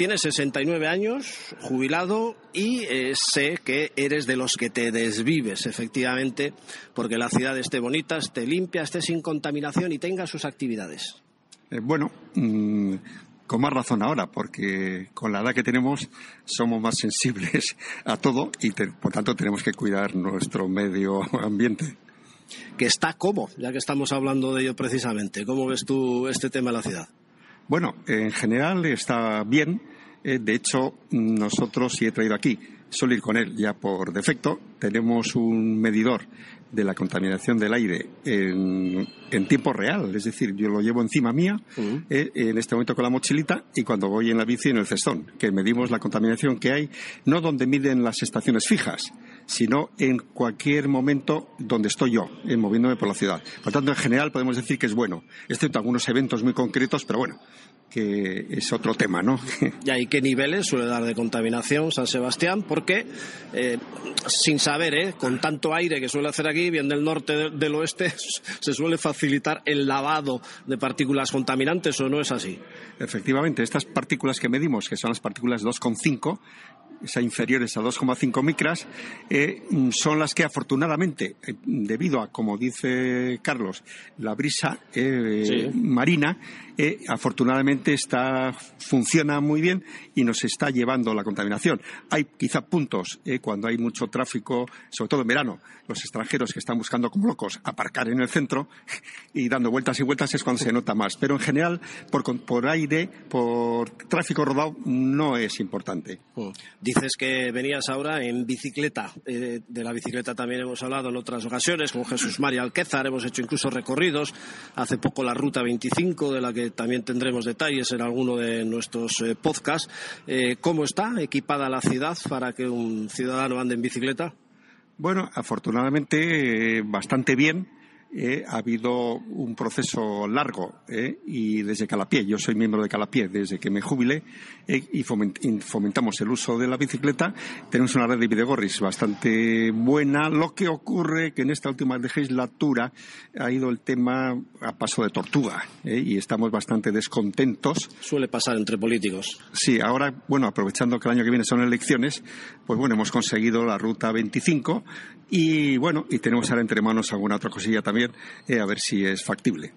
tienes 69 años, jubilado, y eh, sé que eres de los que te desvives, efectivamente, porque la ciudad esté bonita, esté limpia, esté sin contaminación y tenga sus actividades. Eh, bueno, mm, con más razón ahora, porque con la edad que tenemos somos más sensibles a todo y por tanto tenemos que cuidar nuestro medio ambiente. Que está como, ya que estamos hablando de ello precisamente. ¿Cómo ves tú este tema de la ciudad? Bueno, en general está bien. Eh, de hecho, nosotros, si he traído aquí, suelo ir con él ya por defecto. Tenemos un medidor de la contaminación del aire en, tiempo real. Es decir, yo lo llevo encima mía eh, en este momento con la mochilita y cuando voy en la bici en el cestón, que medimos la contaminación que hay, no donde miden las estaciones fijas, sino en cualquier momento donde estoy yo, en eh, moviéndome por la ciudad. Por tanto, en general podemos decir que es bueno, excepto algunos eventos muy concretos, pero bueno, que es otro tema, ¿no? ¿Y ahí qué niveles suele dar de contaminación San Sebastián? Porque, eh, sin saber, ¿eh? con tanto aire que suele hacer aquí, bien del norte, del oeste, se suele facilitar el lavado de partículas contaminantes, ¿o no es así? Efectivamente, estas partículas que medimos, que son las partículas 2,5, inferiores a 2,5 micras, eh, son las que afortunadamente, eh, debido a, como dice Carlos, la brisa eh, marina, afortunadamente está, funciona muy bien y nos está llevando la contaminación. Hay quizá puntos cuando hay mucho tráfico, sobre todo en verano, los extranjeros que están buscando como locos aparcar en el centro y dando vueltas y vueltas es cuando se nota más. Pero en general, por, por aire, por tráfico rodado, no es importante. Mm. Dices que venías ahora en bicicleta. Eh, de la bicicleta también hemos hablado en otras ocasiones con Jesús María Alquézar. Hemos hecho incluso recorridos. Hace poco la Ruta 25, de la que también tendremos detalles en alguno de nuestros eh, podcasts. Eh, ¿Cómo está equipada la ciudad para que un ciudadano ande en bicicleta? Bueno, afortunadamente bastante bien eh, ha habido un proceso largo eh, y desde Calapié, yo soy miembro de Calapié desde que me jubilé eh, y fomentamos el uso de la bicicleta. Tenemos una red de videogorris bastante buena. Lo que ocurre que en esta última legislatura ha ido el tema a paso de tortuga y estamos bastante descontentos. Suele pasar entre políticos. Sí, ahora, bueno, aprovechando que el año que viene son elecciones, pues bueno, hemos conseguido la ruta 25 y bueno, y tenemos ahora entre manos alguna otra cosilla también, eh, a ver si es factible.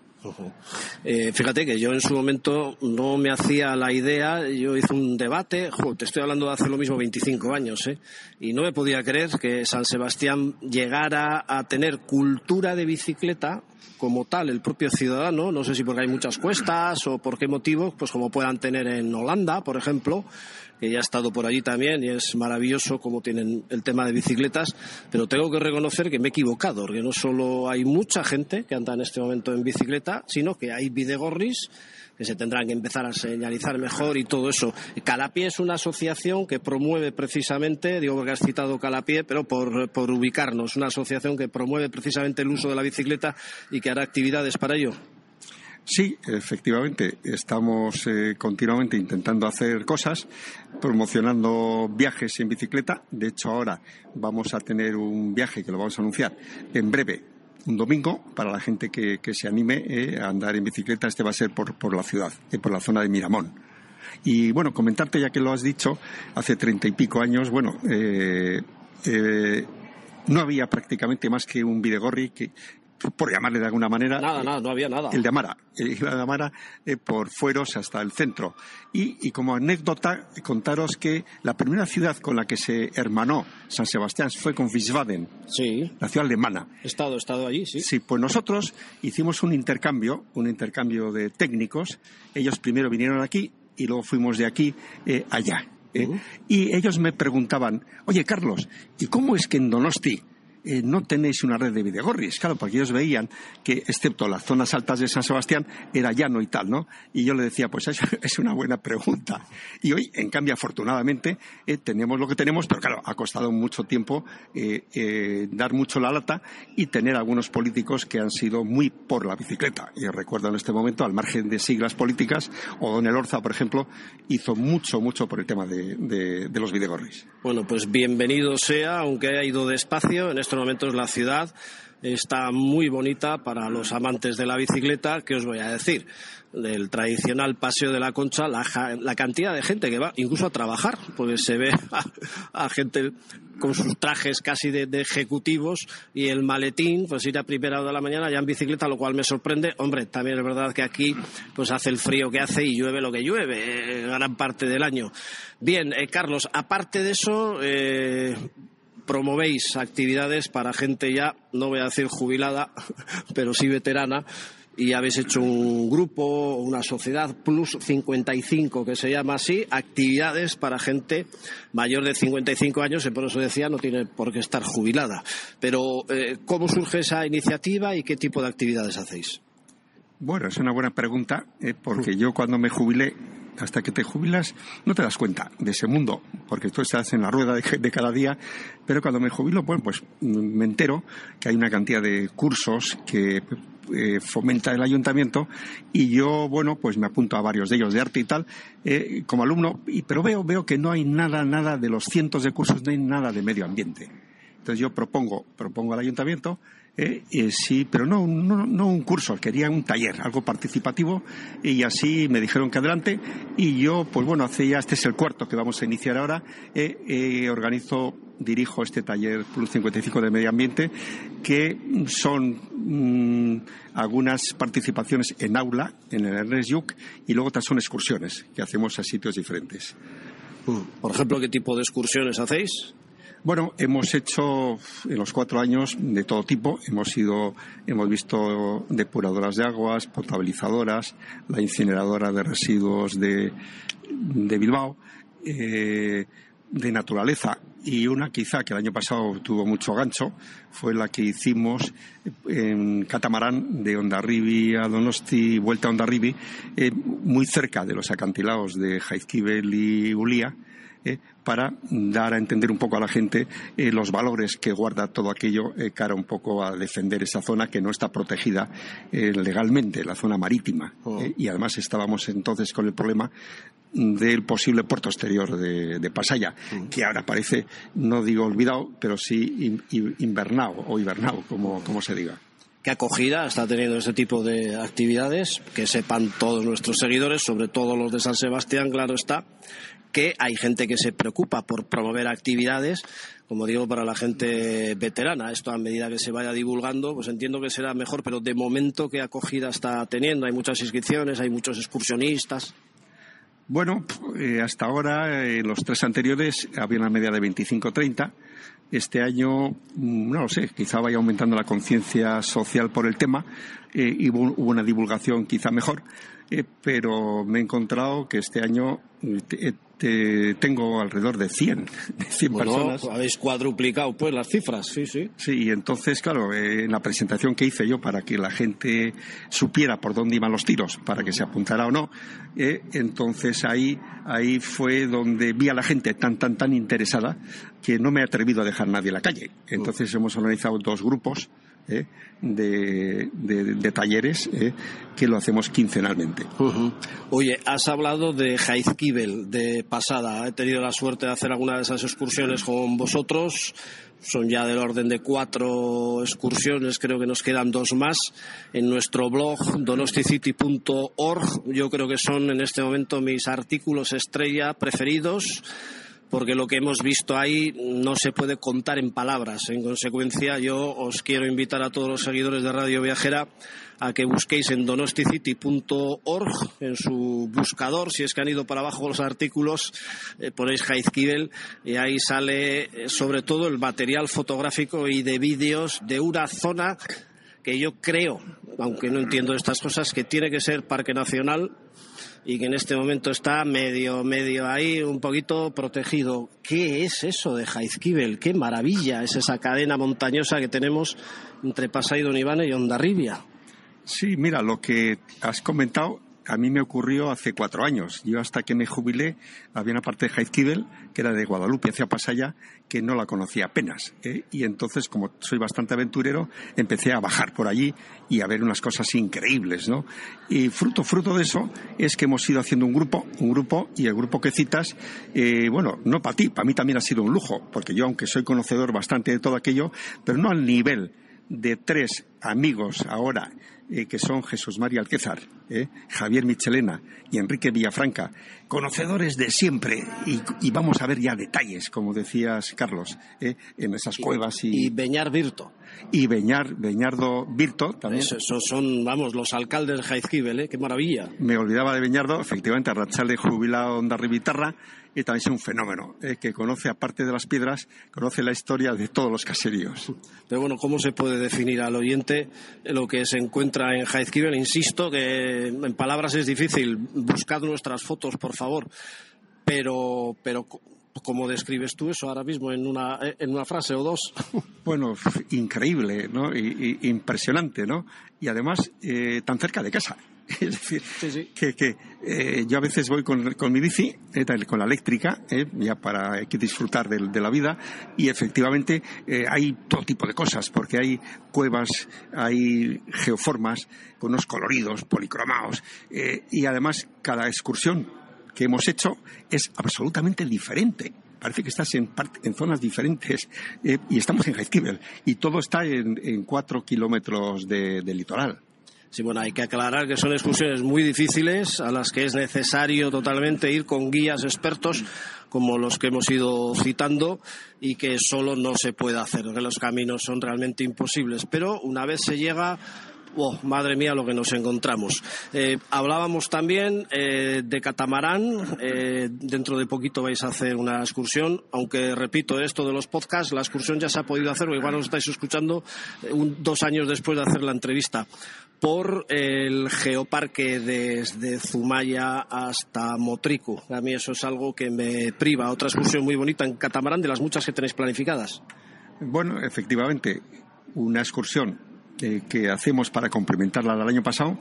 Eh, fíjate que yo en su momento no me hacía la idea, yo hice un debate, te estoy hablando de hace lo mismo 25 años, ¿eh? y no me podía creer que San Sebastián llegara a tener cultura de bicicleta como tal el propio ciudadano, no sé si porque hay muchas cuestas o por qué motivo, pues como puedan tener en Holanda, por ejemplo, que ya he estado por allí también y es maravilloso como tienen el tema de bicicletas, pero tengo que reconocer que me he equivocado, porque no solo hay mucha gente que anda en este momento en bicicleta, sino que hay videgorris que se tendrán que empezar a señalizar mejor y todo eso. Calapié es una asociación que promueve precisamente, digo porque has citado Calapié, pero por, por ubicarnos, una asociación que promueve precisamente el uso de la bicicleta y que hará actividades para ello. Sí, efectivamente, estamos eh, continuamente intentando hacer cosas, promocionando viajes en bicicleta. De hecho, ahora vamos a tener un viaje que lo vamos a anunciar en breve, un domingo, para la gente que, se anime eh, a andar en bicicleta. Este va a ser por, por la ciudad, eh, por la zona de Miramón. Y bueno, comentarte, ya que lo has dicho, hace treinta y pico años, bueno, no había prácticamente más que un Videgorri que, por llamarle de alguna manera. Nada, nada, no había nada. El de Amara. Iba de Amara eh, por fueros hasta el centro. Y, como anécdota, contaros que la primera ciudad con la que se hermanó San Sebastián fue con Wiesbaden. Sí. La ciudad alemana. He estado, he estado allí, sí. Sí, pues nosotros hicimos un intercambio, un intercambio de técnicos. Ellos primero vinieron aquí y luego fuimos de aquí eh, allá. ¿eh? Y ellos me preguntaban, oye Carlos, ¿y cómo es que en Donosti eh, no tenéis una red de videogorris, claro, porque ellos veían que, excepto las zonas altas de San Sebastián, era llano y tal, ¿no? Y yo le decía, pues es, es una buena pregunta. Y hoy, en cambio, afortunadamente, eh, tenemos lo que tenemos, pero claro, ha costado mucho tiempo eh, dar mucho la lata y tener algunos políticos que han sido muy por la bicicleta. Y recuerdo en este momento, al margen de siglas políticas, o Don Elorza, por ejemplo, hizo mucho, mucho por el tema de, los videogorris. Bueno, pues bienvenido sea, aunque haya ido despacio en estos momentos la ciudad está muy bonita para los amantes de la bicicleta, que os voy a decir, del tradicional paseo de la Concha, la, cantidad de gente que va incluso a trabajar, porque se ve a, gente con sus trajes casi de, ejecutivos y el maletín, pues ir a primera hora de la mañana ya en bicicleta, lo cual me sorprende. Hombre, también es verdad que aquí pues hace el frío que hace y llueve lo que llueve eh, gran parte del año. Bien, eh, Carlos, aparte de eso, eh, promovéis actividades para gente ya, no voy a decir jubilada, pero sí veterana, y habéis hecho un grupo, una sociedad Plus 55, que se llama así, actividades para gente mayor de 55 años, y por eso decía, no tiene por qué estar jubilada. Pero, eh, ¿cómo surge esa iniciativa y qué tipo de actividades hacéis? Bueno, es una buena pregunta, eh, porque yo cuando me jubilé hasta que te jubilas no te das cuenta de ese mundo, porque tú estás en la rueda de, cada día, pero cuando me jubilo, bueno, pues me entero que hay una cantidad de cursos que eh, fomenta el ayuntamiento y yo, bueno, pues me apunto a varios de ellos de arte y tal, eh, como alumno, y, pero veo, veo que no hay nada, nada de los cientos de cursos, no hay nada de medio ambiente. Entonces yo propongo, propongo al ayuntamiento eh, eh, sí, pero no, no, un curso, quería un taller, algo participativo, y así me dijeron que adelante, y yo, pues bueno, hace ya, este es el cuarto que vamos a iniciar ahora, eh, organizo, dirijo este taller Plus 55 de Medio Ambiente, que son mm, algunas participaciones en aula, en el Ernest Yuc, y luego otras son excursiones que hacemos a sitios diferentes. Por ejemplo, ¿qué tipo de excursiones hacéis? Bueno, hemos hecho en los cuatro años de todo tipo. Hemos ido, hemos visto depuradoras de aguas, potabilizadoras, la incineradora de residuos de, Bilbao, eh, de naturaleza. Y una quizá que el año pasado tuvo mucho gancho fue la que hicimos en catamarán de Ondarribi a Donosti, vuelta a Ondarribi, eh, muy cerca de los acantilados de Jaizkibel y Ulía eh, para dar a entender un poco a la gente eh, los valores que guarda todo aquello eh, cara un poco a defender esa zona que no está protegida legalmente, la zona marítima. Oh. y además estábamos entonces con el problema del posible puerto exterior de, Pasaya, mm. que ahora parece, no digo olvidado, pero sí invernado o hibernado, como, como se diga qué acogida está teniendo este tipo de actividades, que sepan todos nuestros seguidores, sobre todo los de San Sebastián, claro está, que hay gente que se preocupa por promover actividades, como digo, para la gente veterana. Esto a medida que se vaya divulgando, pues entiendo que será mejor, pero de momento, ¿qué acogida está teniendo? Hay muchas inscripciones, hay muchos excursionistas. Bueno, eh, hasta ahora, en los tres anteriores, había una media de 25-30. Este año, mm, no lo sé, quizá vaya aumentando la conciencia social por el tema eh, y hubo una divulgación quizá mejor. Eh, pero me he encontrado que este año eh, tengo alrededor de 100, de 100 personas. Habéis cuadruplicado pues las cifras, sí, sí. Sí, y entonces, claro, eh, en la presentación que hice yo para que la gente supiera por dónde iban los tiros, para que se apuntara o no, entonces ahí, ahí fue donde vi a la gente tan, tan, tan interesada que no me he atrevido a dejar nadie en la calle. Entonces hemos organizado dos grupos ¿eh? de, talleres ¿eh? que lo hacemos quincenalmente. Oye, has hablado de Jaizkibel de pasada. He tenido la suerte de hacer alguna de esas excursiones con vosotros. Son ya del orden de cuatro excursiones, creo que nos quedan dos más. En nuestro blog donosticity.org, yo creo que son en este momento mis artículos estrella preferidos porque lo que hemos visto ahí no se puede contar en palabras. En consecuencia, yo os quiero invitar a todos los seguidores de Radio Viajera a que busquéis en donosticity.org, en su buscador, si es que han ido para abajo los artículos, eh, ponéis Heizkibel y ahí sale eh, sobre todo el material fotográfico y de vídeos de una zona que yo creo, aunque no entiendo estas cosas, que tiene que ser parque nacional y que en este momento está medio, medio ahí, un poquito protegido. ¿Qué es eso de Jaizkibel? ¡Qué maravilla es esa cadena montañosa que tenemos entre Pasay Iván y Ondarribia! Sí, mira, lo que has comentado a mí me ocurrió hace cuatro años. Yo hasta que me jubilé había una parte de Jaizkibel, que era de Guadalupe hacia Pasaya, que no la conocía apenas. ¿eh? Y entonces, como soy bastante aventurero, empecé a bajar por allí y a ver unas cosas increíbles, ¿no? Y fruto, fruto de eso es que hemos ido haciendo un grupo, un grupo, y el grupo que citas, eh, bueno, no para ti, para mí también ha sido un lujo, porque yo, aunque soy conocedor bastante de todo aquello, pero no al nivel de tres amigos ahora eh, que son Jesús María Alquézar, eh, Javier Michelena y Enrique Villafranca, conocedores de siempre, y, vamos a ver ya detalles, como decías, Carlos, eh, en esas cuevas. Y, y Beñar Virto. Y Beñar, Beñardo Virto también. Esos son, vamos, los alcaldes de Jaizkibel, ¿eh? qué maravilla. Me olvidaba de Beñardo, efectivamente, de jubilado Onda Rivitarra, y también es un fenómeno, eh, que conoce, aparte de las piedras, conoce la historia de todos los caseríos. Pero bueno, ¿cómo se puede definir al oyente lo que se encuentra en Jaizkibel? Insisto que en palabras es difícil. Buscad nuestras fotos, por favor. Pero, pero ¿Cómo describes tú eso ahora mismo en una, en una frase o dos? Bueno, increíble, ¿no? Y, impresionante, ¿no? Y además, eh, tan cerca de casa. Es decir, que, eh, yo a veces voy con, mi bici, eh, con la eléctrica, eh, ya para disfrutar de, la vida, y efectivamente hay todo tipo de cosas, porque hay cuevas, hay geoformas con unos coloridos, policromados, y además cada excursión que hemos hecho es absolutamente diferente. Parece que estás en, zonas diferentes y estamos en Jaizkibel y todo está en, cuatro kilómetros de litoral. Sí, bueno, hay que aclarar que son excursiones muy difíciles a las que es necesario totalmente ir con guías expertos como los que hemos ido citando y que solo no se puede hacer, que los caminos son realmente imposibles. Pero una vez se llega Oh, madre mía lo que nos encontramos. Eh, hablábamos también eh, de catamarán. Eh, dentro de poquito vais a hacer una excursión. Aunque repito esto de los podcasts, la excursión ya se ha podido hacer, o igual nos estáis escuchando dos años después de hacer la entrevista por el geoparque desde Zumaya hasta Motrico. A mí eso es algo que me priva. Otra excursión muy bonita en catamarán de las muchas que tenéis planificadas. Bueno, efectivamente, una excursión eh, que hacemos para complementarla del año pasado.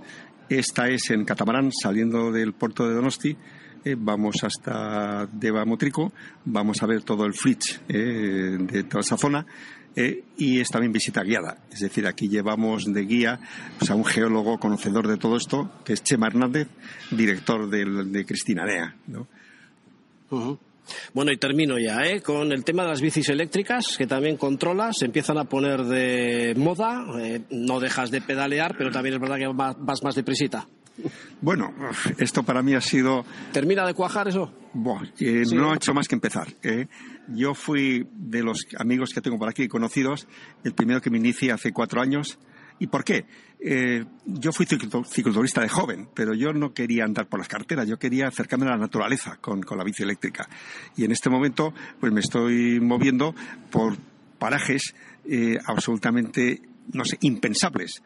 Esta es en catamarán, saliendo del puerto de Donosti. Eh, vamos hasta Deva Motrico, vamos a ver todo el flitch eh, de toda esa zona eh, y es también visita guiada. Es decir, aquí llevamos de guía pues, a un geólogo conocedor de todo esto, que es Chema Hernández, director de Cristina Nea. Bueno, y termino ya, ¿eh? Con el tema de las bicis eléctricas, que también controlas, se empiezan a poner de moda, eh, no dejas de pedalear, pero también es verdad que vas más deprisita. Bueno, esto para mí ha sido... ¿Termina de cuajar eso? Bueno, eh, no ha hecho más que empezar. ¿eh? Yo fui de los amigos que tengo por aquí conocidos, el primero que me inicié hace cuatro años. ¿Y por qué? Eh, yo fui cicloturista de joven, pero yo no quería andar por las carteras, yo quería acercarme a la naturaleza con, con la bici eléctrica. Y en este momento, pues me estoy moviendo por parajes absolutamente no sé, impensables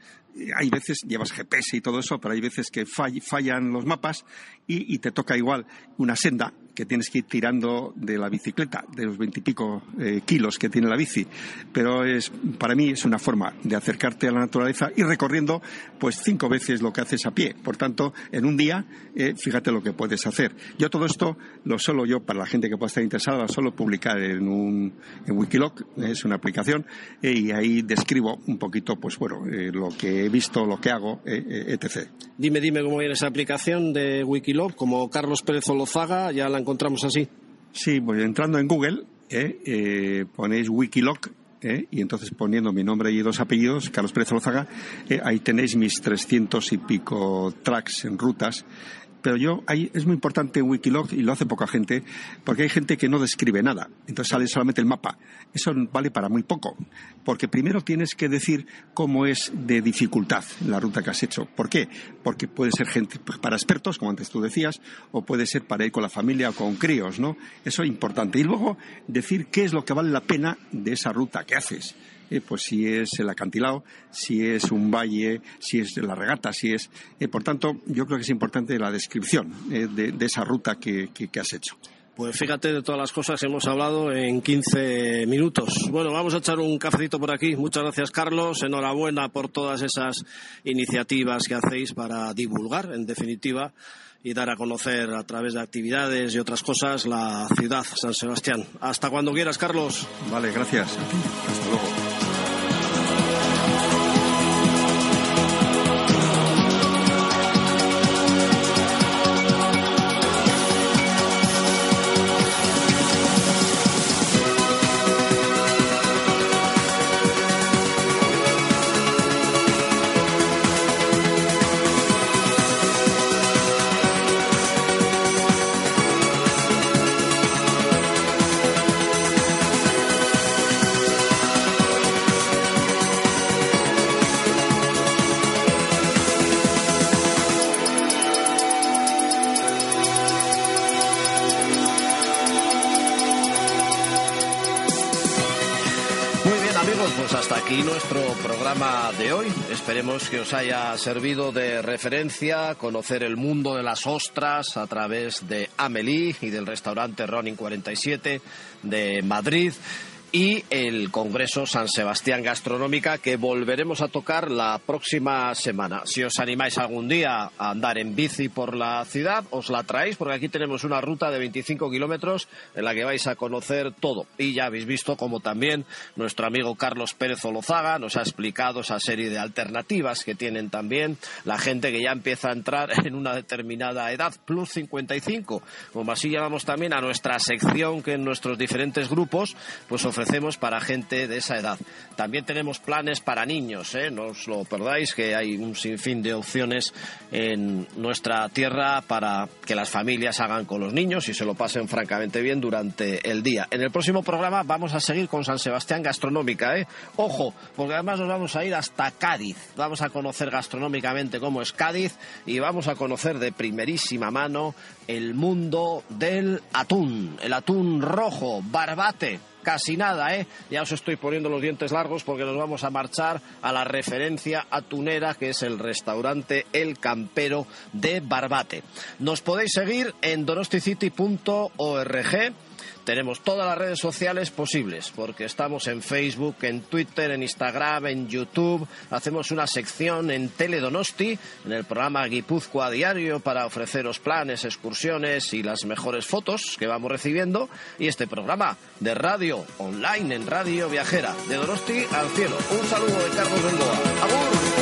hay veces, llevas GPS y todo eso, pero hay veces que fallan los mapas y, te toca igual una senda que tienes que ir tirando de la bicicleta, de los veintipico eh, kilos que tiene la bici. Pero es, para mí es una forma de acercarte a la naturaleza y recorriendo pues cinco veces lo que haces a pie. Por tanto, en un día, eh, fíjate lo que puedes hacer. Yo todo esto lo solo yo, para la gente que pueda estar interesada, solo publicar en un en Wikiloc, es una aplicación, eh, y ahí describo un poquito, pues bueno, lo que he visto, lo que hago, etc. Dime, dime cómo viene esa aplicación de Wikiloc, como Carlos Pérez Olozaga, ya la encontramos así. Sí, pues entrando en Google, eh, eh, ponéis Wikiloc eh, y entonces poniendo mi nombre y dos apellidos, Carlos Pérez Lozaga, ahí tenéis mis trescientos y pico tracks en rutas pero yo ahí es muy importante Wikiloc y lo hace poca gente, porque hay gente que no describe nada, entonces sale solamente el mapa. Eso vale para muy poco, porque primero tienes que decir cómo es de dificultad la ruta que has hecho. ¿Por qué? Porque puede ser gente pues, para expertos, como antes tú decías, o puede ser para ir con la familia o con críos, ¿no? Eso es importante. Y luego decir qué es lo que vale la pena de esa ruta que haces. Eh, pues si es el acantilado, si es un valle, si es la regata, si es. Eh, por tanto, yo creo que es importante la descripción eh, de, esa ruta que, has hecho. Pues fíjate de todas las cosas que hemos hablado en 15 minutos. Bueno, vamos a echar un cafecito por aquí. Muchas gracias, Carlos. Enhorabuena por todas esas iniciativas que hacéis para divulgar, en definitiva, y dar a conocer a través de actividades y otras cosas la ciudad San Sebastián. Hasta cuando quieras, Carlos. Vale, gracias. Hasta luego. De hoy. Esperemos que os haya servido de referencia conocer el mundo de las ostras a través de Amelie y del restaurante Ronin 47 de Madrid y el Congreso San Sebastián Gastronómica que volveremos a tocar la próxima semana. Si os animáis algún día a andar en bici por la ciudad, os la traéis porque aquí tenemos una ruta de 25 kilómetros en la que vais a conocer todo. Y ya habéis visto como también nuestro amigo Carlos Pérez Olozaga nos ha explicado esa serie de alternativas que tienen también la gente que ya empieza a entrar en una determinada edad, plus 55, como así llamamos también a nuestra sección que en nuestros diferentes grupos pues ofrecemos para gente de esa edad. También tenemos planes para niños, ¿eh? no os lo perdáis, que hay un sinfín de opciones en nuestra tierra para que las familias hagan con los niños y se lo pasen francamente bien durante el día. En el próximo programa vamos a seguir con San Sebastián Gastronómica, ¿eh? Ojo, porque además nos vamos a ir hasta Cádiz. Vamos a conocer gastronómicamente cómo es Cádiz y vamos a conocer de primerísima mano el mundo del atún, el atún rojo, barbate casi nada, ¿eh? Ya os estoy poniendo los dientes largos porque nos vamos a marchar a la referencia atunera que es el restaurante El Campero de Barbate. Nos podéis seguir en donosticity.org tenemos todas las redes sociales posibles, porque estamos en Facebook, en Twitter, en Instagram, en YouTube. Hacemos una sección en Teledonosti, en el programa Guipúzcoa Diario, para ofreceros planes, excursiones y las mejores fotos que vamos recibiendo. Y este programa de radio online en Radio Viajera, de Donosti al cielo. Un saludo de Carlos Bengoa. ¡Agur!